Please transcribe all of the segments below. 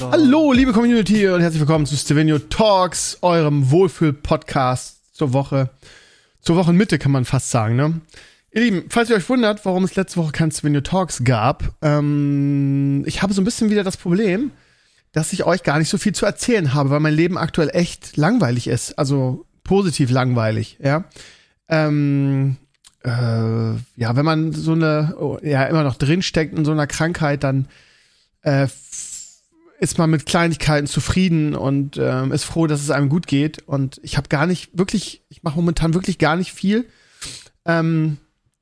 Hallo, liebe Community und herzlich willkommen zu Stevenio Talks, eurem Wohlfühl-Podcast zur Woche. Zur Wochenmitte kann man fast sagen, ne? Ihr Lieben, falls ihr euch wundert, warum es letzte Woche kein Stevenio Talks gab, ähm, ich habe so ein bisschen wieder das Problem, dass ich euch gar nicht so viel zu erzählen habe, weil mein Leben aktuell echt langweilig ist. Also positiv langweilig, ja. Ähm, äh, ja, wenn man so eine, oh, ja, immer noch drinsteckt in so einer Krankheit, dann äh, ist man mit Kleinigkeiten zufrieden und ähm, ist froh, dass es einem gut geht. Und ich habe gar nicht wirklich, ich mache momentan wirklich gar nicht viel. Ähm,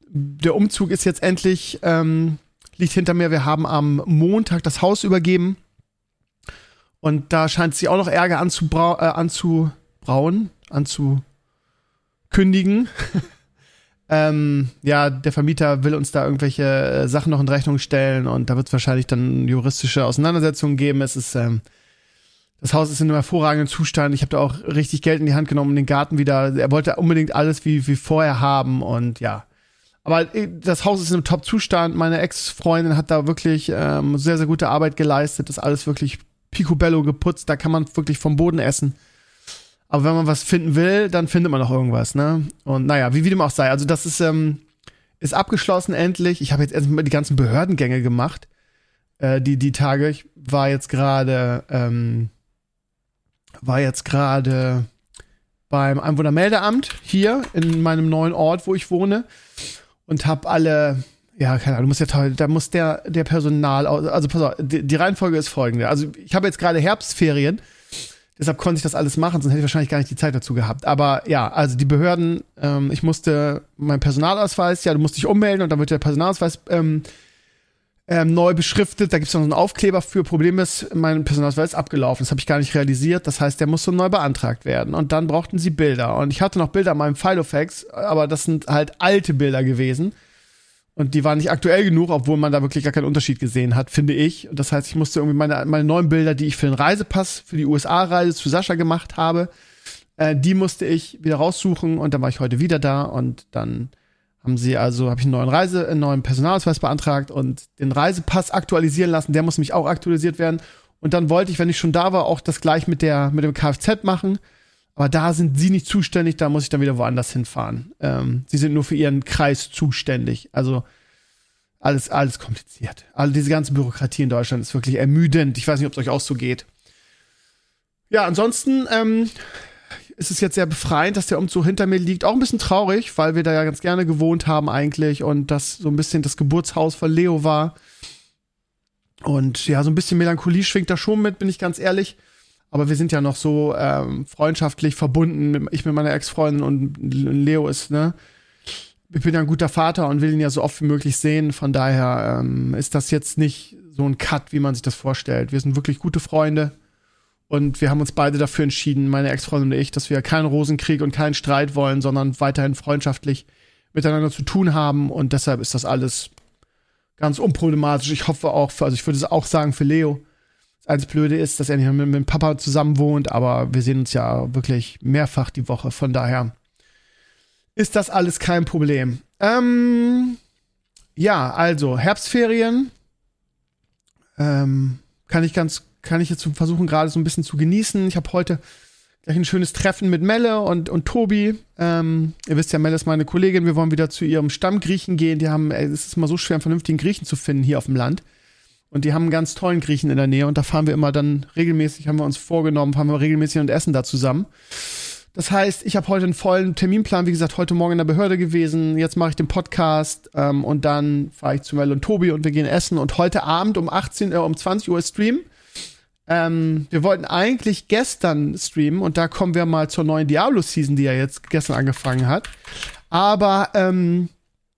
der Umzug ist jetzt endlich, ähm, liegt hinter mir. Wir haben am Montag das Haus übergeben. Und da scheint sich auch noch Ärger anzubrau äh, anzubrauen, anzukündigen. Ähm, ja, der Vermieter will uns da irgendwelche äh, Sachen noch in Rechnung stellen und da wird es wahrscheinlich dann juristische Auseinandersetzungen geben. Es ist, ähm, das Haus ist in einem hervorragenden Zustand. Ich habe da auch richtig Geld in die Hand genommen, den Garten wieder. Er wollte unbedingt alles wie, wie vorher haben und ja. Aber äh, das Haus ist in einem Top-Zustand. Meine Ex-Freundin hat da wirklich ähm, sehr, sehr gute Arbeit geleistet. Ist alles wirklich picobello geputzt. Da kann man wirklich vom Boden essen. Aber wenn man was finden will, dann findet man auch irgendwas, ne? Und naja, wie, wie dem auch sei. Also das ist, ähm, ist abgeschlossen endlich. Ich habe jetzt erstmal die ganzen Behördengänge gemacht. Äh, die, die Tage. Ich war jetzt gerade, ähm, war jetzt gerade beim Einwohnermeldeamt hier in meinem neuen Ort, wo ich wohne. Und habe alle, ja, keine Ahnung, du musst ja toll, da muss der, der Personal, also pass auf, die, die Reihenfolge ist folgende. Also ich habe jetzt gerade Herbstferien Deshalb konnte ich das alles machen, sonst hätte ich wahrscheinlich gar nicht die Zeit dazu gehabt. Aber ja, also die Behörden, ähm, ich musste meinen Personalausweis, ja, du musst dich ummelden und dann wird der Personalausweis ähm, ähm, neu beschriftet. Da gibt es noch einen Aufkleber für. Problem ist, mein Personalausweis ist abgelaufen. Das habe ich gar nicht realisiert. Das heißt, der musste neu beantragt werden. Und dann brauchten sie Bilder. Und ich hatte noch Bilder in meinem Filofax, aber das sind halt alte Bilder gewesen. Und die waren nicht aktuell genug, obwohl man da wirklich gar keinen Unterschied gesehen hat, finde ich. Und das heißt, ich musste irgendwie meine, meine neuen Bilder, die ich für den Reisepass, für die USA-Reise zu Sascha gemacht habe, äh, die musste ich wieder raussuchen und dann war ich heute wieder da und dann haben sie also, habe ich einen neuen Reise, einen neuen Personalausweis beantragt und den Reisepass aktualisieren lassen, der muss nämlich auch aktualisiert werden. Und dann wollte ich, wenn ich schon da war, auch das gleich mit der, mit dem Kfz machen. Aber da sind sie nicht zuständig, da muss ich dann wieder woanders hinfahren. Ähm, sie sind nur für ihren Kreis zuständig. Also alles, alles kompliziert. All diese ganze Bürokratie in Deutschland ist wirklich ermüdend. Ich weiß nicht, ob es euch auch so geht. Ja, ansonsten ähm, ist es jetzt sehr befreiend, dass der Umzug hinter mir liegt. Auch ein bisschen traurig, weil wir da ja ganz gerne gewohnt haben eigentlich und das so ein bisschen das Geburtshaus von Leo war. Und ja, so ein bisschen Melancholie schwingt da schon mit, bin ich ganz ehrlich. Aber wir sind ja noch so ähm, freundschaftlich verbunden, ich mit meiner Ex-Freundin und Leo ist, ne? Ich bin ja ein guter Vater und will ihn ja so oft wie möglich sehen. Von daher ähm, ist das jetzt nicht so ein Cut, wie man sich das vorstellt. Wir sind wirklich gute Freunde und wir haben uns beide dafür entschieden, meine Ex-Freundin und ich, dass wir keinen Rosenkrieg und keinen Streit wollen, sondern weiterhin freundschaftlich miteinander zu tun haben. Und deshalb ist das alles ganz unproblematisch. Ich hoffe auch, für, also ich würde es auch sagen für Leo, das Blöde ist, dass er nicht mit, mit Papa zusammen wohnt, aber wir sehen uns ja wirklich mehrfach die Woche. Von daher ist das alles kein Problem. Ähm, ja, also Herbstferien ähm, kann ich ganz, kann ich jetzt versuchen gerade so ein bisschen zu genießen. Ich habe heute gleich ein schönes Treffen mit Melle und, und Tobi. Ähm, ihr wisst ja, Melle ist meine Kollegin. Wir wollen wieder zu ihrem Stammgriechen gehen. Die haben, es ist immer so schwer, einen vernünftigen Griechen zu finden hier auf dem Land. Und die haben einen ganz tollen Griechen in der Nähe und da fahren wir immer dann regelmäßig, haben wir uns vorgenommen, fahren wir regelmäßig und essen da zusammen. Das heißt, ich habe heute einen vollen Terminplan, wie gesagt, heute Morgen in der Behörde gewesen. Jetzt mache ich den Podcast ähm, und dann fahre ich zu Mel und Tobi und wir gehen essen. Und heute Abend um 18, äh, um 20 Uhr Stream. Ähm, wir wollten eigentlich gestern streamen und da kommen wir mal zur neuen Diablo-Season, die ja jetzt gestern angefangen hat. Aber ähm,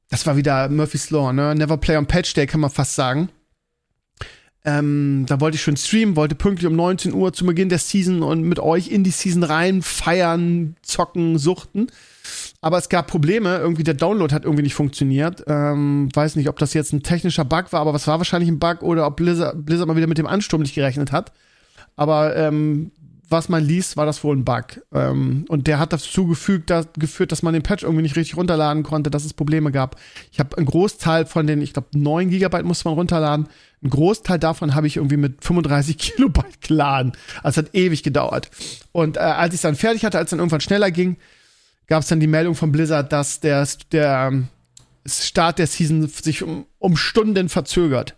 das war wieder Murphy's Law, ne? Never play on Patch Day, kann man fast sagen. Ähm, da wollte ich schon streamen, wollte pünktlich um 19 Uhr zu Beginn der Season und mit euch in die Season rein feiern, zocken, suchten. Aber es gab Probleme, irgendwie der Download hat irgendwie nicht funktioniert. Ähm, weiß nicht, ob das jetzt ein technischer Bug war, aber was war wahrscheinlich ein Bug oder ob Blizzard, Blizzard mal wieder mit dem Ansturm nicht gerechnet hat. Aber ähm, was man liest, war das wohl ein Bug. Ähm, und der hat dazu gefügt, dass, geführt, dass man den Patch irgendwie nicht richtig runterladen konnte, dass es Probleme gab. Ich habe einen Großteil von den, ich glaube, 9 Gigabyte musste man runterladen. Ein Großteil davon habe ich irgendwie mit 35 Kilobyte geladen. Also es hat ewig gedauert. Und äh, als ich es dann fertig hatte, als es dann irgendwann schneller ging, gab es dann die Meldung von Blizzard, dass der, der ähm, Start der Season sich um, um Stunden verzögert.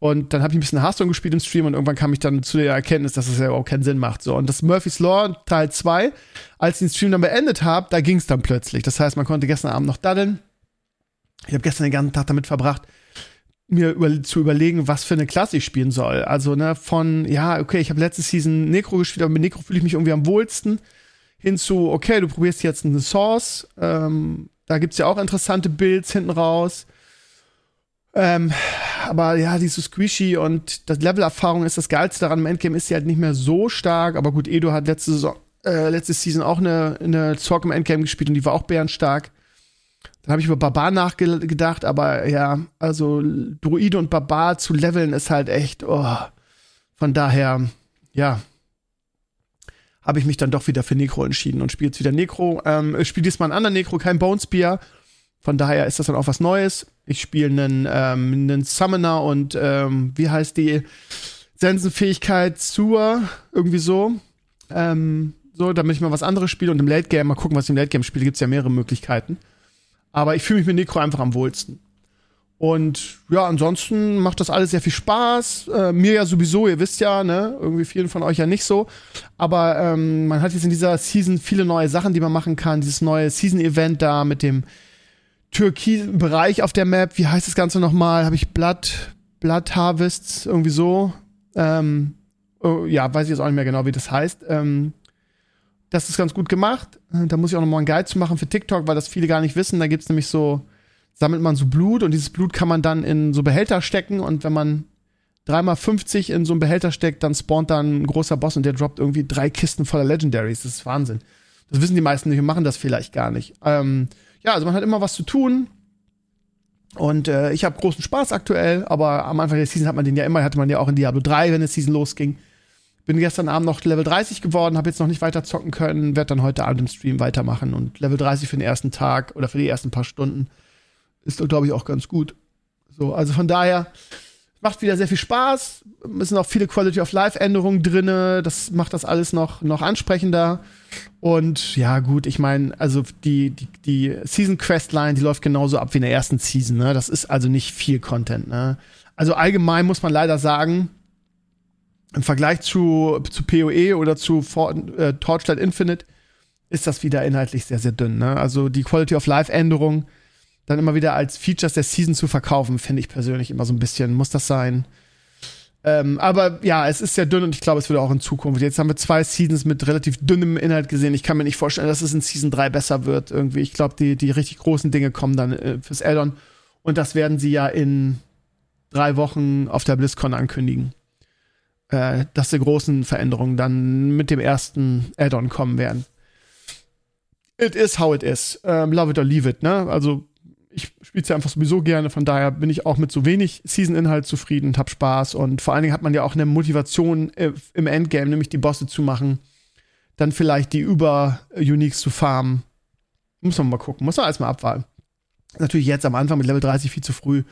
Und dann habe ich ein bisschen Hearthstone gespielt im Stream und irgendwann kam ich dann zu der Erkenntnis, dass es ja auch keinen Sinn macht. So, und das Murphy's Law Teil 2, als ich den Stream dann beendet habe, da ging es dann plötzlich. Das heißt, man konnte gestern Abend noch daddeln. Ich habe gestern den ganzen Tag damit verbracht, mir über, zu überlegen, was für eine Klasse ich spielen soll. Also, ne, von, ja, okay, ich habe letzte Season Necro gespielt, aber mit Necro fühle ich mich irgendwie am wohlsten. Hinzu, okay, du probierst jetzt eine Source. Ähm, da gibt's ja auch interessante Builds hinten raus. Ähm, aber ja, diese Squishy und das Level-Erfahrung ist das Geilste daran. Im Endgame ist sie halt nicht mehr so stark, aber gut, Edo hat letzte Saison, äh, letzte Season auch eine, eine Zork im Endgame gespielt und die war auch bärenstark. Dann habe ich über Barbar nachgedacht, aber ja, also Druide und Barbar zu leveln ist halt echt, oh. Von daher, ja, habe ich mich dann doch wieder für Necro entschieden und spiele jetzt wieder Necro. Ähm, ich spiele diesmal einen anderen Necro, kein Bonespear. Von daher ist das dann auch was Neues. Ich spiele einen, ähm, einen Summoner und ähm, wie heißt die Sensenfähigkeit zur irgendwie so. Ähm, so, damit ich mal was anderes spiele und im Late Game mal gucken, was ich im Late Game spiele, gibt es ja mehrere Möglichkeiten. Aber ich fühle mich mit Necro einfach am wohlsten. Und ja, ansonsten macht das alles sehr viel Spaß. Äh, mir ja sowieso, ihr wisst ja, ne, irgendwie vielen von euch ja nicht so. Aber ähm, man hat jetzt in dieser Season viele neue Sachen, die man machen kann. Dieses neue Season-Event da mit dem türkisen Bereich auf der Map. Wie heißt das Ganze nochmal? Habe ich Blood, Blood Harvests, irgendwie so. Ähm, oh, ja, weiß ich jetzt auch nicht mehr genau, wie das heißt. Ähm, das ist ganz gut gemacht. Da muss ich auch nochmal einen Guide zu machen für TikTok, weil das viele gar nicht wissen. Da gibt's nämlich so, sammelt man so Blut und dieses Blut kann man dann in so Behälter stecken und wenn man dreimal 50 in so einen Behälter steckt, dann spawnt dann ein großer Boss und der droppt irgendwie drei Kisten voller Legendaries. Das ist Wahnsinn. Das wissen die meisten nicht und machen das vielleicht gar nicht. Ähm, ja, also man hat immer was zu tun. Und äh, ich habe großen Spaß aktuell, aber am Anfang der Season hat man den ja immer, hatte man ja auch in Diablo 3, wenn die Season losging. Bin gestern Abend noch Level 30 geworden, habe jetzt noch nicht weiter zocken können, werde dann heute Abend im Stream weitermachen und Level 30 für den ersten Tag oder für die ersten paar Stunden ist, glaube ich, auch ganz gut. So, also von daher, macht wieder sehr viel Spaß. Es sind auch viele Quality of Life Änderungen drinne. Das macht das alles noch noch ansprechender. Und ja, gut, ich meine, also die die die Season Questline, die läuft genauso ab wie in der ersten Season, ne? Das ist also nicht viel Content, ne? Also allgemein muss man leider sagen, im Vergleich zu zu PoE oder zu For äh, Torchlight Infinite ist das wieder inhaltlich sehr sehr dünn, ne? Also die Quality of Life Änderungen dann immer wieder als Features der Season zu verkaufen, finde ich persönlich immer so ein bisschen, muss das sein. Ähm, aber ja, es ist sehr dünn und ich glaube, es wird auch in Zukunft. Jetzt haben wir zwei Seasons mit relativ dünnem Inhalt gesehen. Ich kann mir nicht vorstellen, dass es in Season 3 besser wird. Irgendwie, ich glaube, die, die richtig großen Dinge kommen dann äh, fürs Addon. Und das werden sie ja in drei Wochen auf der BlizzCon ankündigen. Äh, dass die großen Veränderungen dann mit dem ersten Addon kommen werden. It is how it is. Ähm, love it or leave it, ne? Also ich spiele es ja einfach sowieso gerne, von daher bin ich auch mit so wenig Season-Inhalt zufrieden und hab Spaß. Und vor allen Dingen hat man ja auch eine Motivation äh, im Endgame, nämlich die Bosse zu machen. Dann vielleicht die Über-Uniques zu farmen. Muss man mal gucken, muss man erstmal abwarten. Natürlich jetzt am Anfang mit Level 30 viel zu früh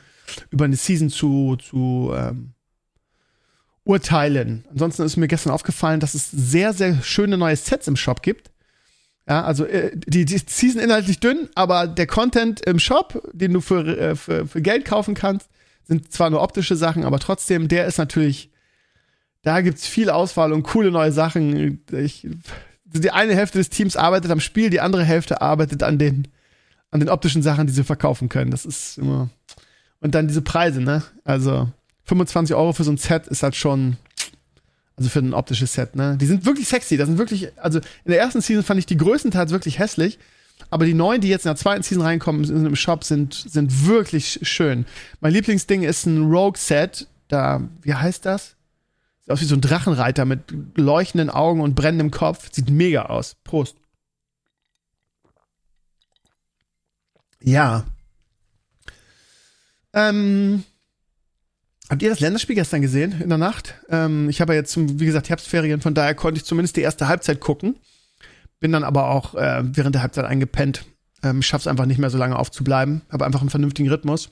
über eine Season zu, zu ähm, urteilen. Ansonsten ist mir gestern aufgefallen, dass es sehr, sehr schöne neue Sets im Shop gibt ja, also äh, die, die Season inhaltlich dünn, aber der Content im Shop, den du für, äh, für, für Geld kaufen kannst, sind zwar nur optische Sachen, aber trotzdem, der ist natürlich, da gibt's viel Auswahl und coole neue Sachen. Ich, die eine Hälfte des Teams arbeitet am Spiel, die andere Hälfte arbeitet an den, an den optischen Sachen, die sie verkaufen können. Das ist immer. Und dann diese Preise, ne? Also 25 Euro für so ein Set ist halt schon also für ein optisches Set, ne? Die sind wirklich sexy. Das sind wirklich, also in der ersten Season fand ich die größtenteils wirklich hässlich. Aber die neuen, die jetzt in der zweiten Season reinkommen im Shop, sind, sind wirklich schön. Mein Lieblingsding ist ein Rogue-Set. Da, wie heißt das? Sieht aus wie so ein Drachenreiter mit leuchtenden Augen und brennendem Kopf. Sieht mega aus. Prost. Ja. Ähm, habt ihr das Länderspiel gestern gesehen in der Nacht? Ähm, ich habe ja jetzt, wie gesagt, Herbstferien, von daher konnte ich zumindest die erste Halbzeit gucken. Bin dann aber auch äh, während der Halbzeit eingepennt. Ähm, schaff's einfach nicht mehr so lange aufzubleiben. Habe einfach einen vernünftigen Rhythmus.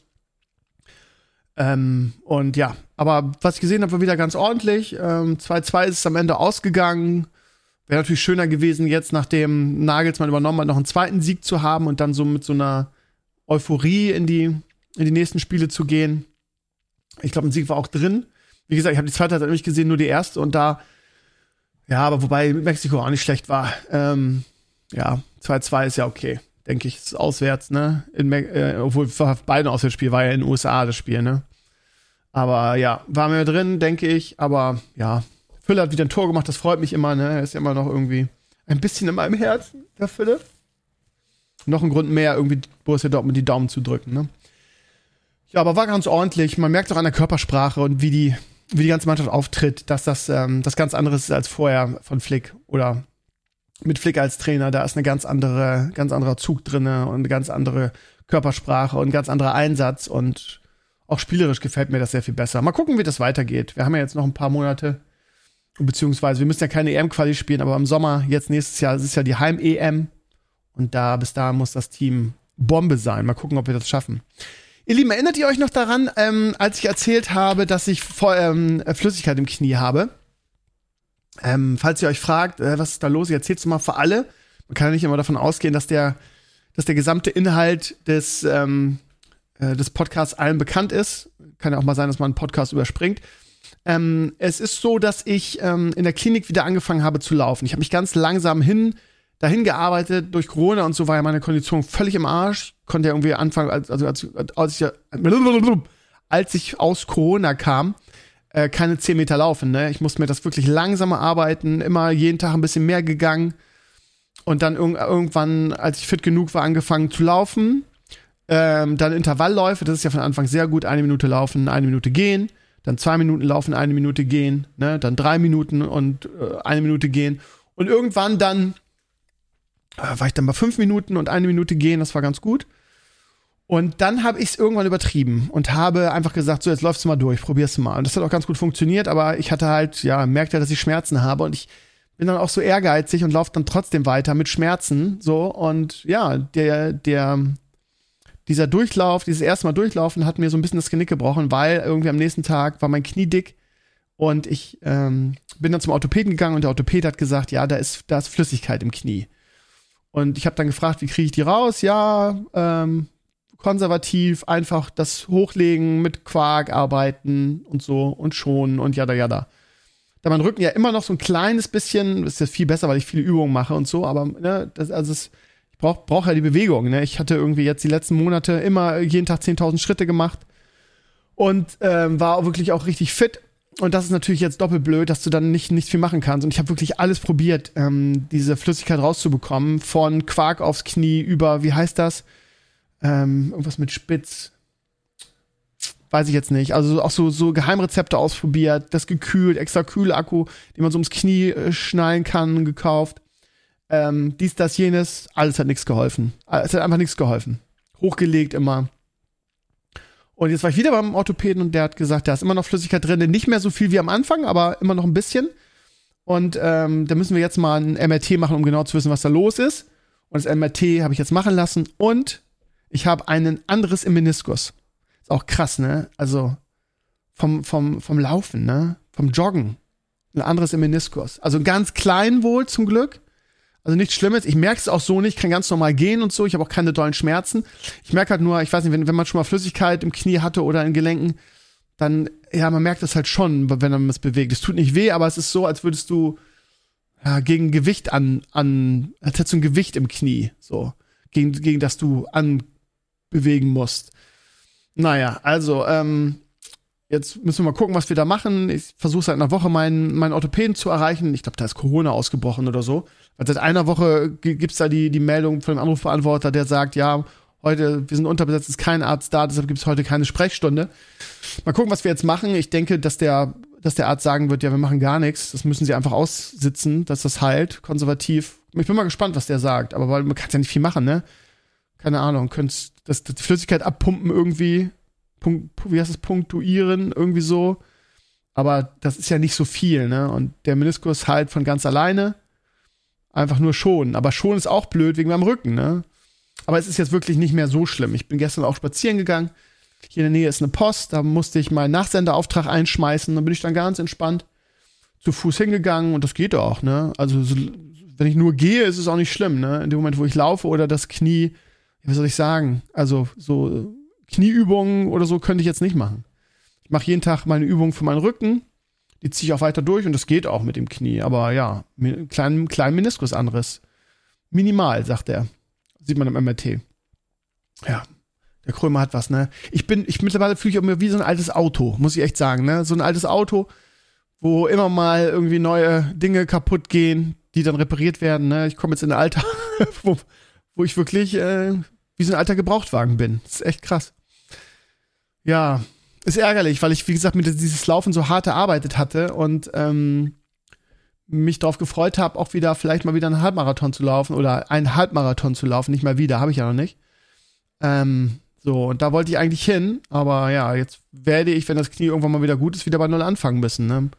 Ähm, und ja, aber was ich gesehen habe, war wieder ganz ordentlich. 2-2 ähm, ist es am Ende ausgegangen. Wäre natürlich schöner gewesen, jetzt nachdem Nagelsmann übernommen hat, noch einen zweiten Sieg zu haben und dann so mit so einer Euphorie in die, in die nächsten Spiele zu gehen. Ich glaube, ein Sieg war auch drin. Wie gesagt, ich habe die zweite Halbzeit nicht gesehen, nur die erste und da, ja, aber wobei Mexiko auch nicht schlecht war. Ähm, ja, 2-2 ist ja okay, denke ich. Ist auswärts, ne? In äh, obwohl beide Auswärtsspiel war ja in den USA das Spiel, ne? Aber ja, war mir drin, denke ich. Aber ja, Fülle hat wieder ein Tor gemacht, das freut mich immer, ne? Er ist ja immer noch irgendwie ein bisschen in meinem Herzen, der Fülle. Noch ein Grund mehr, irgendwie Borussia Dortmund die Daumen zu drücken, ne? Ja, aber war ganz ordentlich. Man merkt auch an der Körpersprache und wie die, wie die ganze Mannschaft auftritt, dass das ähm, das ganz anderes ist als vorher von Flick oder mit Flick als Trainer. Da ist eine ganz andere, ganz anderer Zug drinne und eine ganz andere Körpersprache und ein ganz anderer Einsatz und auch spielerisch gefällt mir das sehr viel besser. Mal gucken, wie das weitergeht. Wir haben ja jetzt noch ein paar Monate, beziehungsweise wir müssen ja keine EM-Quali spielen, aber im Sommer, jetzt nächstes Jahr, es ist ja die Heim-EM. Und da, bis da muss das Team Bombe sein. Mal gucken, ob wir das schaffen. Ihr Lieben, erinnert ihr euch noch daran, ähm, als ich erzählt habe, dass ich voll, ähm, Flüssigkeit im Knie habe? Ähm, falls ihr euch fragt, äh, was ist da los, ich erzähl's mal für alle. Man kann ja nicht immer davon ausgehen, dass der, dass der gesamte Inhalt des, ähm, äh, des Podcasts allen bekannt ist. Kann ja auch mal sein, dass man einen Podcast überspringt. Ähm, es ist so, dass ich ähm, in der Klinik wieder angefangen habe zu laufen. Ich habe mich ganz langsam hin dahin gearbeitet. Durch Corona und so war ja meine Kondition völlig im Arsch. Konnte ja irgendwie anfangen, also als, als, ich, als ich aus Corona kam, äh, keine 10 Meter laufen. Ne? Ich musste mir das wirklich langsamer arbeiten, immer jeden Tag ein bisschen mehr gegangen. Und dann irg irgendwann, als ich fit genug war, angefangen zu laufen. Ähm, dann Intervallläufe, das ist ja von Anfang sehr gut. Eine Minute laufen, eine Minute gehen. Dann zwei Minuten laufen, eine Minute gehen. Ne? Dann drei Minuten und äh, eine Minute gehen. Und irgendwann dann war ich dann bei fünf Minuten und eine Minute gehen, das war ganz gut. Und dann habe ich es irgendwann übertrieben und habe einfach gesagt, so jetzt läufst du mal durch, probierst du mal. Und das hat auch ganz gut funktioniert, aber ich hatte halt, ja, merkte, dass ich Schmerzen habe und ich bin dann auch so ehrgeizig und laufe dann trotzdem weiter mit Schmerzen, so und ja, der der dieser Durchlauf, dieses erste Mal durchlaufen hat mir so ein bisschen das Genick gebrochen, weil irgendwie am nächsten Tag war mein Knie dick und ich ähm, bin dann zum Orthopäden gegangen und der Orthopäd hat gesagt, ja, da ist da ist Flüssigkeit im Knie. Und ich habe dann gefragt, wie kriege ich die raus? Ja, ähm, konservativ, einfach das Hochlegen mit Quark arbeiten und so und schonen und jada jada. Da mein Rücken ja immer noch so ein kleines bisschen, ist ja viel besser, weil ich viele Übungen mache und so, aber ne, das, also es, ich brauche brauch ja die Bewegung. Ne? Ich hatte irgendwie jetzt die letzten Monate immer jeden Tag 10.000 Schritte gemacht und ähm, war wirklich auch richtig fit und das ist natürlich jetzt doppelt blöd, dass du dann nicht, nicht viel machen kannst. Und ich habe wirklich alles probiert, ähm, diese Flüssigkeit rauszubekommen. Von Quark aufs Knie über, wie heißt das? Ähm, irgendwas mit Spitz. Weiß ich jetzt nicht. Also auch so, so Geheimrezepte ausprobiert, das gekühlt, extra Kühlakku, den man so ums Knie äh, schnallen kann, gekauft. Ähm, dies, das, jenes, alles hat nichts geholfen. Es hat einfach nichts geholfen. Hochgelegt immer. Und jetzt war ich wieder beim Orthopäden und der hat gesagt, da ist immer noch Flüssigkeit drin, nicht mehr so viel wie am Anfang, aber immer noch ein bisschen. Und ähm, da müssen wir jetzt mal ein MRT machen, um genau zu wissen, was da los ist. Und das MRT habe ich jetzt machen lassen und ich habe ein anderes im Meniskus. Ist auch krass, ne? Also vom, vom, vom Laufen, ne? Vom Joggen. Ein anderes im Meniskus. Also ganz klein wohl zum Glück. Also nichts Schlimmes. Ich merke es auch so nicht, kann ganz normal gehen und so. Ich habe auch keine dollen Schmerzen. Ich merke halt nur, ich weiß nicht, wenn, wenn man schon mal Flüssigkeit im Knie hatte oder in Gelenken, dann, ja, man merkt das halt schon, wenn man es bewegt. Es tut nicht weh, aber es ist so, als würdest du ja, gegen Gewicht an, an, als hättest du ein Gewicht im Knie, so, gegen, gegen das du anbewegen musst. Naja, also, ähm, Jetzt müssen wir mal gucken, was wir da machen. Ich versuche seit einer Woche meinen, meinen Orthopäden zu erreichen. Ich glaube, da ist Corona ausgebrochen oder so. Weil seit einer Woche gibt es da die, die Meldung von dem Anrufbeantworter, der sagt, ja, heute, wir sind unterbesetzt, ist kein Arzt da, deshalb gibt es heute keine Sprechstunde. Mal gucken, was wir jetzt machen. Ich denke, dass der, dass der Arzt sagen wird, ja, wir machen gar nichts. Das müssen sie einfach aussitzen, dass das heilt, konservativ. Ich bin mal gespannt, was der sagt, aber weil man kann ja nicht viel machen, ne? Keine Ahnung, könntest das, die Flüssigkeit abpumpen irgendwie, punkt, wie heißt es, punktuieren, irgendwie so. Aber das ist ja nicht so viel, ne? Und der Meniskus halt von ganz alleine einfach nur schonen. Aber schonen ist auch blöd wegen meinem Rücken, ne? Aber es ist jetzt wirklich nicht mehr so schlimm. Ich bin gestern auch spazieren gegangen. Hier in der Nähe ist eine Post, da musste ich meinen Nachsenderauftrag einschmeißen. Dann bin ich dann ganz entspannt zu Fuß hingegangen und das geht auch, ne? Also, so, wenn ich nur gehe, ist es auch nicht schlimm, ne? In dem Moment, wo ich laufe oder das Knie, wie soll ich sagen? Also, so Knieübungen oder so könnte ich jetzt nicht machen. Ich mache jeden Tag meine Übung für meinen Rücken. Die ziehe ich auch weiter durch und das geht auch mit dem Knie. Aber ja, kleinen, kleinen Meniskusanriss. Minimal, sagt er. Sieht man im MRT. Ja, der Krömer hat was, ne? Ich bin, ich mittlerweile fühle ich mich wie so ein altes Auto, muss ich echt sagen, ne? So ein altes Auto, wo immer mal irgendwie neue Dinge kaputt gehen, die dann repariert werden, ne? Ich komme jetzt in ein Alter, wo, wo ich wirklich äh, wie so ein alter Gebrauchtwagen bin. Das ist echt krass. Ja, ist ärgerlich, weil ich, wie gesagt, mit dieses Laufen so hart erarbeitet hatte und ähm, mich darauf gefreut habe, auch wieder vielleicht mal wieder einen Halbmarathon zu laufen oder einen Halbmarathon zu laufen. Nicht mal wieder, habe ich ja noch nicht. Ähm, so, und da wollte ich eigentlich hin, aber ja, jetzt werde ich, wenn das Knie irgendwann mal wieder gut ist, wieder bei Null anfangen müssen. Ne?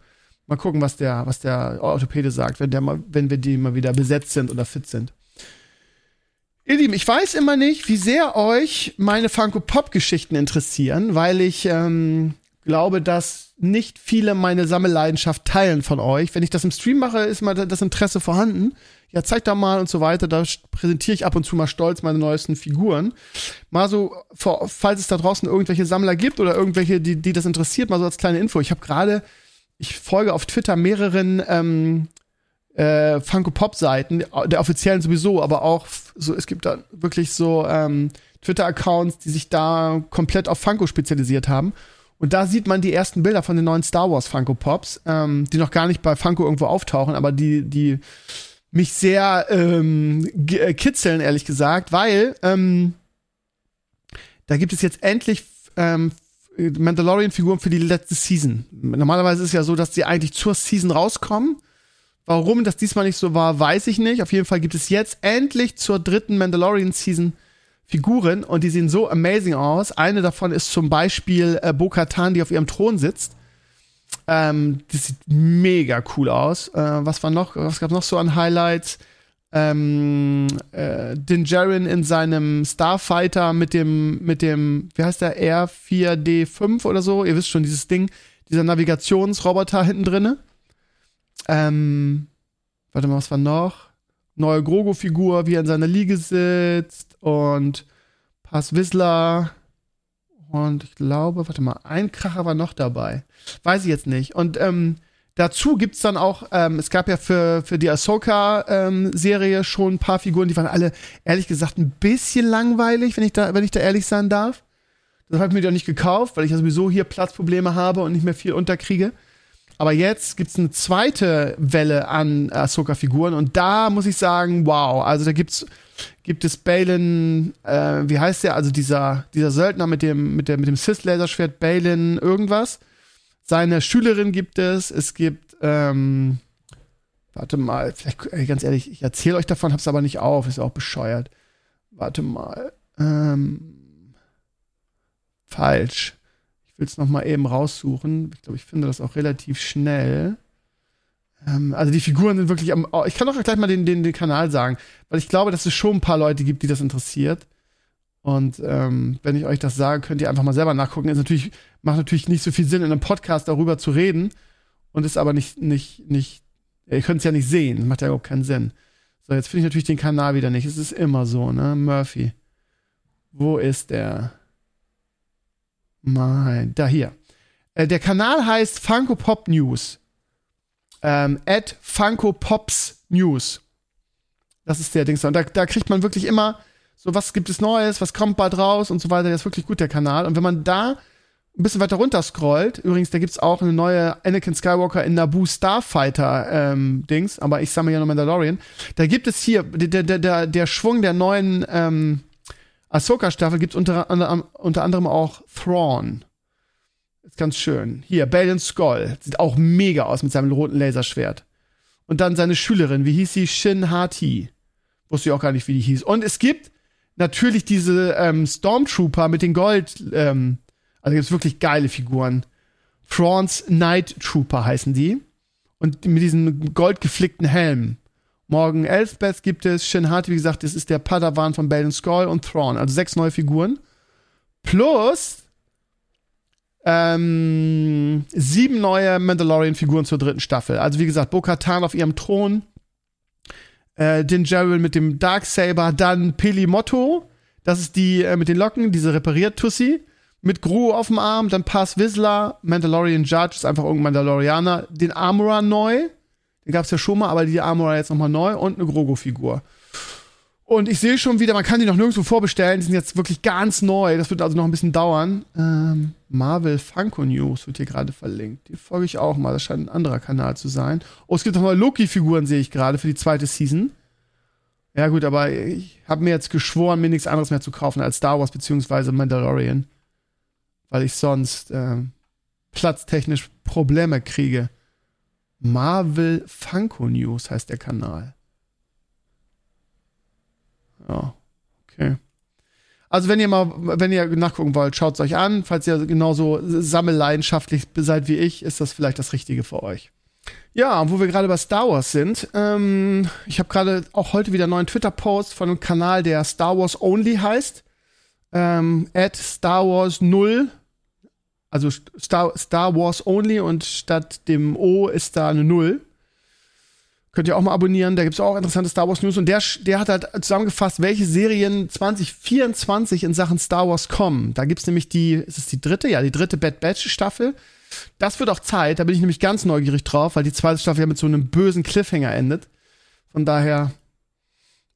Mal gucken, was der, was der Orthopäde sagt, wenn, der mal, wenn wir die mal wieder besetzt sind oder fit sind. Ihr Lieben, ich weiß immer nicht, wie sehr euch meine Funko-Pop-Geschichten interessieren, weil ich ähm, glaube, dass nicht viele meine Sammelleidenschaft teilen von euch. Wenn ich das im Stream mache, ist mal das Interesse vorhanden. Ja, zeig da mal und so weiter. Da präsentiere ich ab und zu mal stolz meine neuesten Figuren. Mal so, falls es da draußen irgendwelche Sammler gibt oder irgendwelche, die, die das interessiert, mal so als kleine Info. Ich habe gerade, ich folge auf Twitter mehreren ähm, äh, Funko-Pop-Seiten, der offiziellen sowieso, aber auch so, es gibt da wirklich so ähm, Twitter-Accounts, die sich da komplett auf Funko spezialisiert haben. Und da sieht man die ersten Bilder von den neuen Star Wars Funko Pops, ähm, die noch gar nicht bei Funko irgendwo auftauchen, aber die, die mich sehr ähm, äh, kitzeln, ehrlich gesagt, weil ähm, da gibt es jetzt endlich ähm, Mandalorian-Figuren für die letzte Season. Normalerweise ist ja so, dass die eigentlich zur Season rauskommen Warum das diesmal nicht so war, weiß ich nicht. Auf jeden Fall gibt es jetzt endlich zur dritten Mandalorian-Season Figuren und die sehen so amazing aus. Eine davon ist zum Beispiel äh, Bo-Katan, die auf ihrem Thron sitzt. Ähm, das sieht mega cool aus. Äh, was war noch? Was gab noch so an Highlights? Ähm, äh, Din Djarin in seinem Starfighter mit dem, mit dem, wie heißt der, R4D5 oder so? Ihr wisst schon, dieses Ding, dieser Navigationsroboter hinten drinne. Ähm, warte mal, was war noch? Neue Grogo-Figur, wie er in seiner Liege sitzt und Pass Whistler. Und ich glaube, warte mal, ein Kracher war noch dabei. Weiß ich jetzt nicht. Und ähm, dazu gibt's dann auch, ähm, es gab ja für, für die Ahsoka-Serie ähm, schon ein paar Figuren, die waren alle, ehrlich gesagt, ein bisschen langweilig, wenn ich da, wenn ich da ehrlich sein darf. Das habe ich mir doch nicht gekauft, weil ich ja sowieso hier Platzprobleme habe und nicht mehr viel unterkriege. Aber jetzt gibt's eine zweite Welle an Ahsoka-Figuren und da muss ich sagen, wow, also da gibt's gibt es Balin, äh, wie heißt der? Also dieser dieser Söldner mit dem mit der mit dem Sith-Laserschwert Balin irgendwas. Seine Schülerin gibt es. Es gibt ähm, warte mal, vielleicht, ey, ganz ehrlich, ich erzähle euch davon, hab's aber nicht auf, ist auch bescheuert. Warte mal, ähm, falsch. Ich will es noch mal eben raussuchen. Ich glaube, ich finde das auch relativ schnell. Ähm, also die Figuren sind wirklich am. Oh, ich kann auch gleich mal den, den, den Kanal sagen, weil ich glaube, dass es schon ein paar Leute gibt, die das interessiert. Und ähm, wenn ich euch das sage, könnt ihr einfach mal selber nachgucken. Ist natürlich, macht natürlich nicht so viel Sinn, in einem Podcast darüber zu reden. Und ist aber nicht, nicht, nicht, ihr könnt es ja nicht sehen. Das macht ja überhaupt keinen Sinn. So, jetzt finde ich natürlich den Kanal wieder nicht. Es ist immer so, ne? Murphy. Wo ist der? Mein, da hier. Äh, der Kanal heißt Funko Pop News. Ähm, at Funko Pops News. Das ist der Dings. Und da, da kriegt man wirklich immer so, was gibt es Neues, was kommt bald raus und so weiter. Der ist wirklich gut, der Kanal. Und wenn man da ein bisschen weiter runter scrollt, übrigens, da gibt es auch eine neue Anakin Skywalker in Naboo Starfighter ähm, Dings, aber ich sammle ja nur Mandalorian. Da gibt es hier der, der, der, der Schwung der neuen ähm, Ahsoka-Staffel gibt es unter, unter anderem auch Thrawn. Ist ganz schön. Hier, Balin Skull. Sieht auch mega aus mit seinem roten Laserschwert. Und dann seine Schülerin, wie hieß sie? Shin Hati. Wusste ich auch gar nicht, wie die hieß. Und es gibt natürlich diese ähm, Stormtrooper mit den Gold. Ähm, also gibt es wirklich geile Figuren. Thrawns Night Trooper heißen die. Und mit diesen goldgeflickten Helmen. Morgen Elspeth gibt es, Shin Hati, wie gesagt, das ist der Padawan von Balin Skull und Thrawn. Also sechs neue Figuren. Plus ähm, sieben neue Mandalorian-Figuren zur dritten Staffel. Also wie gesagt, Bo-Katan auf ihrem Thron, äh, Din Djarin mit dem Darksaber, dann Pelimotto, das ist die äh, mit den Locken, diese repariert Tussi, mit Gru auf dem Arm, dann Pass Whistler, Mandalorian Judge, ist einfach irgendein Mandalorianer, den Armorer neu, den gab es ja schon mal, aber die Armorer jetzt nochmal neu und eine Grogo-Figur. Und ich sehe schon wieder, man kann die noch nirgendwo vorbestellen. Die sind jetzt wirklich ganz neu. Das wird also noch ein bisschen dauern. Ähm, Marvel Funko News wird hier gerade verlinkt. Die folge ich auch mal. Das scheint ein anderer Kanal zu sein. Oh, es gibt noch neue Loki-Figuren, sehe ich gerade, für die zweite Season. Ja, gut, aber ich habe mir jetzt geschworen, mir nichts anderes mehr zu kaufen als Star Wars bzw. Mandalorian. Weil ich sonst äh, platztechnisch Probleme kriege. Marvel Funko News heißt der Kanal. Ja, okay. Also wenn ihr mal, wenn ihr nachgucken wollt, schaut es euch an. Falls ihr genauso sammelleidenschaftlich seid wie ich, ist das vielleicht das Richtige für euch. Ja, wo wir gerade bei Star Wars sind, ähm, ich habe gerade auch heute wieder einen neuen Twitter-Post von einem Kanal, der Star Wars Only heißt. Ähm, at Star Wars 0. Also Star, Star Wars Only und statt dem O ist da eine 0. Könnt ihr auch mal abonnieren. Da gibt es auch interessante Star Wars News. Und der, der hat halt zusammengefasst, welche Serien 2024 in Sachen Star Wars kommen. Da gibt es nämlich die, ist es die dritte? Ja, die dritte Bad Batch Staffel. Das wird auch Zeit. Da bin ich nämlich ganz neugierig drauf, weil die zweite Staffel ja mit so einem bösen Cliffhanger endet. Von daher,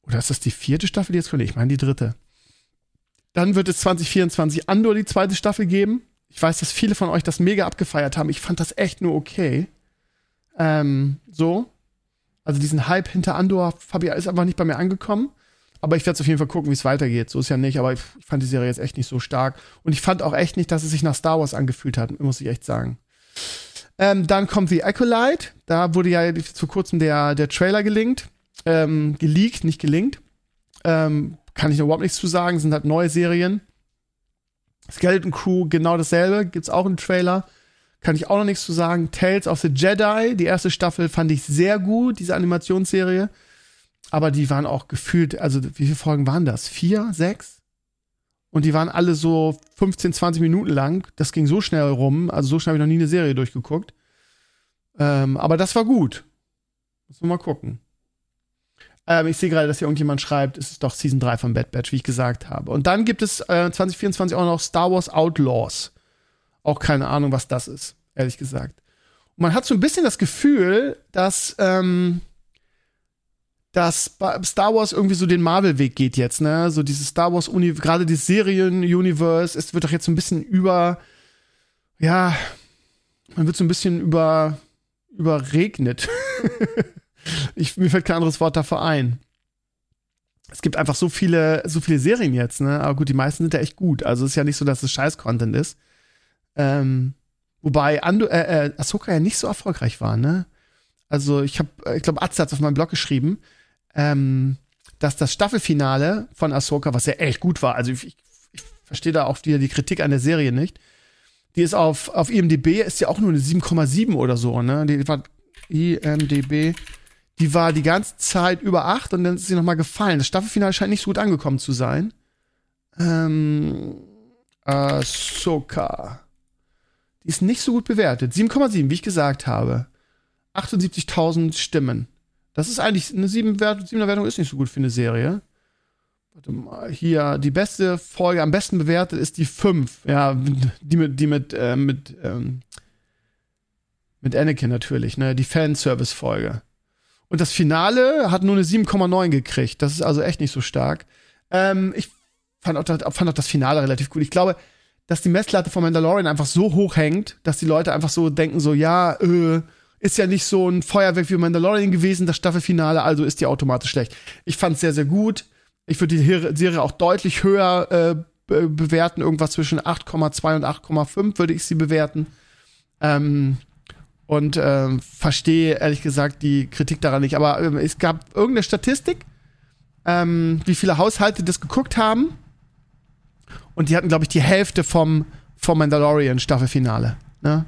oder ist das die vierte Staffel, die jetzt kommt? Ich meine die dritte. Dann wird es 2024 Andor die zweite Staffel geben. Ich weiß, dass viele von euch das mega abgefeiert haben. Ich fand das echt nur okay. Ähm, so. Also diesen Hype hinter Andor Fabia ist einfach nicht bei mir angekommen. Aber ich werde auf jeden Fall gucken, wie es weitergeht. So ist ja nicht, aber ich, ich, fand die Serie jetzt echt nicht so stark. Und ich fand auch echt nicht, dass es sich nach Star Wars angefühlt hat, muss ich echt sagen. Ähm, dann kommt The Acolyte. Da wurde ja vor kurzem der, der Trailer gelinkt. Ähm, geleakt, nicht gelinkt. Ähm, kann ich überhaupt nichts zu sagen. Sind halt neue Serien. Skeleton Crew, genau dasselbe. Gibt's auch einen Trailer. Kann ich auch noch nichts zu sagen. Tales of the Jedi, die erste Staffel fand ich sehr gut, diese Animationsserie. Aber die waren auch gefühlt, also wie viele Folgen waren das? Vier, sechs? Und die waren alle so 15, 20 Minuten lang. Das ging so schnell rum. Also so schnell habe ich noch nie eine Serie durchgeguckt. Ähm, aber das war gut. Müssen wir mal gucken. Ähm, ich sehe gerade, dass hier irgendjemand schreibt, es ist doch Season 3 von Bad Batch, wie ich gesagt habe. Und dann gibt es äh, 2024 auch noch Star Wars Outlaws. Auch keine Ahnung, was das ist, ehrlich gesagt. Und man hat so ein bisschen das Gefühl, dass, ähm, dass Star Wars irgendwie so den Marvel-Weg geht jetzt, ne? So dieses Star Wars, gerade dieses Serien-Universe, es wird doch jetzt so ein bisschen über, ja, man wird so ein bisschen über, überregnet. ich, mir fällt kein anderes Wort dafür ein. Es gibt einfach so viele, so viele Serien jetzt, ne? Aber gut, die meisten sind ja echt gut. Also es ist ja nicht so, dass es Scheiß-Content ist. Ähm, wobei Ando, äh, äh, Ahsoka ja nicht so erfolgreich war, ne? Also ich habe, äh, ich glaube, Atze hat auf meinem Blog geschrieben, ähm, dass das Staffelfinale von Ahsoka, was ja echt gut war, also ich, ich, ich verstehe da auch wieder die Kritik an der Serie nicht. Die ist auf, auf IMDb, ist ja auch nur eine 7,7 oder so, ne? Die war IMDb, die war die ganze Zeit über 8 und dann ist sie nochmal gefallen. Das Staffelfinale scheint nicht so gut angekommen zu sein. Ähm, Ahsoka. Die ist nicht so gut bewertet. 7,7, wie ich gesagt habe. 78.000 Stimmen. Das ist eigentlich eine 7er Wertung ist nicht so gut für eine Serie. Warte mal, hier, die beste Folge, am besten bewertet ist die 5. Ja, die mit, die mit, äh, mit, ähm, mit Anakin natürlich, ne? Die Fanservice-Folge. Und das Finale hat nur eine 7,9 gekriegt. Das ist also echt nicht so stark. Ähm, ich fand auch, das, fand auch das Finale relativ gut. Ich glaube, dass die Messlatte von Mandalorian einfach so hoch hängt, dass die Leute einfach so denken, so, ja, äh, ist ja nicht so ein Feuerwerk wie Mandalorian gewesen, das Staffelfinale, also ist die automatisch schlecht. Ich fand's sehr, sehr gut. Ich würde die Serie auch deutlich höher äh, bewerten, irgendwas zwischen 8,2 und 8,5 würde ich sie bewerten. Ähm, und äh, verstehe ehrlich gesagt die Kritik daran nicht. Aber äh, es gab irgendeine Statistik, ähm, wie viele Haushalte das geguckt haben. Und die hatten, glaube ich, die Hälfte vom, vom Mandalorian Staffelfinale. Ne?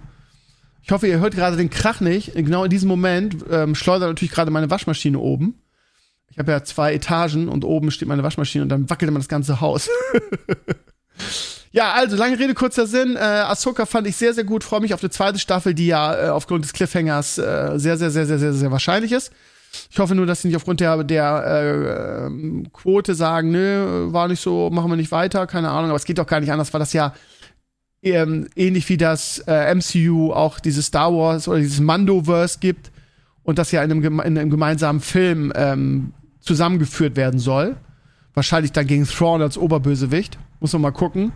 Ich hoffe, ihr hört gerade den Krach nicht. Genau in diesem Moment ähm, schleudert natürlich gerade meine Waschmaschine oben. Ich habe ja zwei Etagen und oben steht meine Waschmaschine und dann wackelt immer das ganze Haus. ja, also lange Rede, kurzer Sinn. Äh, Ahsoka fand ich sehr, sehr gut. Freue mich auf die zweite Staffel, die ja äh, aufgrund des Cliffhangers äh, sehr, sehr, sehr, sehr, sehr, sehr wahrscheinlich ist. Ich hoffe nur, dass sie nicht aufgrund der, der äh, Quote sagen, nö, war nicht so, machen wir nicht weiter, keine Ahnung. Aber es geht doch gar nicht anders, weil das ja ähm, ähnlich wie das äh, MCU auch dieses Star Wars oder dieses Mandoverse gibt und das ja in einem, in einem gemeinsamen Film ähm, zusammengeführt werden soll. Wahrscheinlich dann gegen Thrawn als Oberbösewicht. Muss man mal gucken.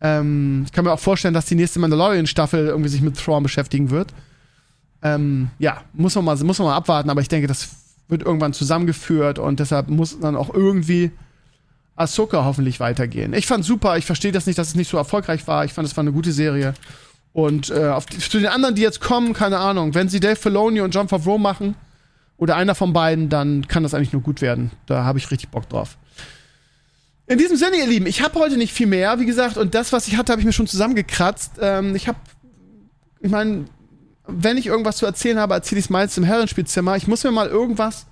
Ähm, ich kann mir auch vorstellen, dass die nächste Mandalorian-Staffel irgendwie sich mit Thrawn beschäftigen wird. Ähm, ja, muss man, mal, muss man mal abwarten, aber ich denke, das wird irgendwann zusammengeführt und deshalb muss dann auch irgendwie Ahsoka hoffentlich weitergehen. Ich fand super, ich verstehe das nicht, dass es nicht so erfolgreich war. Ich fand, es war eine gute Serie. Und äh, auf die, zu den anderen, die jetzt kommen, keine Ahnung, wenn sie Dave Filoni und John Favreau machen, oder einer von beiden, dann kann das eigentlich nur gut werden. Da habe ich richtig Bock drauf. In diesem Sinne, ihr Lieben, ich habe heute nicht viel mehr, wie gesagt, und das, was ich hatte, habe ich mir schon zusammengekratzt. Ähm, ich habe, ich meine, wenn ich irgendwas zu erzählen habe, erzähle ich es meist im Herrenspielzimmer. Ich muss mir mal irgendwas,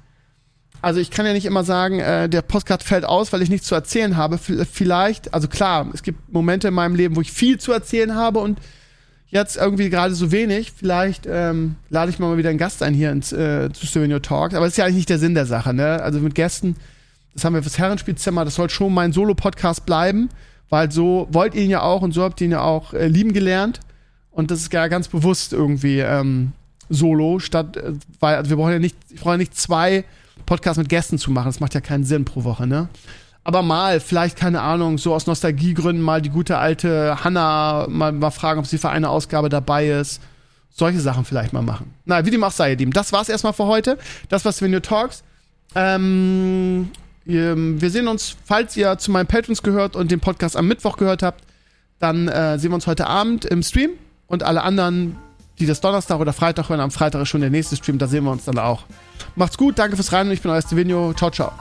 also ich kann ja nicht immer sagen, äh, der Postcard fällt aus, weil ich nichts zu erzählen habe. Vielleicht, also klar, es gibt Momente in meinem Leben, wo ich viel zu erzählen habe und jetzt irgendwie gerade so wenig. Vielleicht ähm, lade ich mal wieder einen Gast ein hier ins, äh, zu Souvenir Talk. Aber das ist ja eigentlich nicht der Sinn der Sache, ne? Also mit Gästen, das haben wir fürs Herrenspielzimmer, das soll schon mein Solo-Podcast bleiben, weil so wollt ihr ihn ja auch und so habt ihr ihn ja auch äh, lieben gelernt. Und das ist ja ganz bewusst irgendwie ähm, solo, statt, äh, weil also wir brauchen ja nicht, ich brauche ja nicht zwei Podcasts mit Gästen zu machen. Das macht ja keinen Sinn pro Woche, ne? aber mal, vielleicht, keine Ahnung, so aus Nostalgiegründen mal die gute alte Hanna mal, mal fragen, ob sie für eine Ausgabe dabei ist. Solche Sachen vielleicht mal machen. Na, wie dem auch sei, ihr Lieben. Das war's erstmal für heute. Das war's für New Talks. Ähm, wir sehen uns, falls ihr zu meinen Patrons gehört und den Podcast am Mittwoch gehört habt, dann äh, sehen wir uns heute Abend im Stream und alle anderen, die das Donnerstag oder Freitag hören, am Freitag ist schon der nächste Stream, da sehen wir uns dann auch. Macht's gut, danke fürs Rein und ich bin euer Stevenio. Ciao, ciao.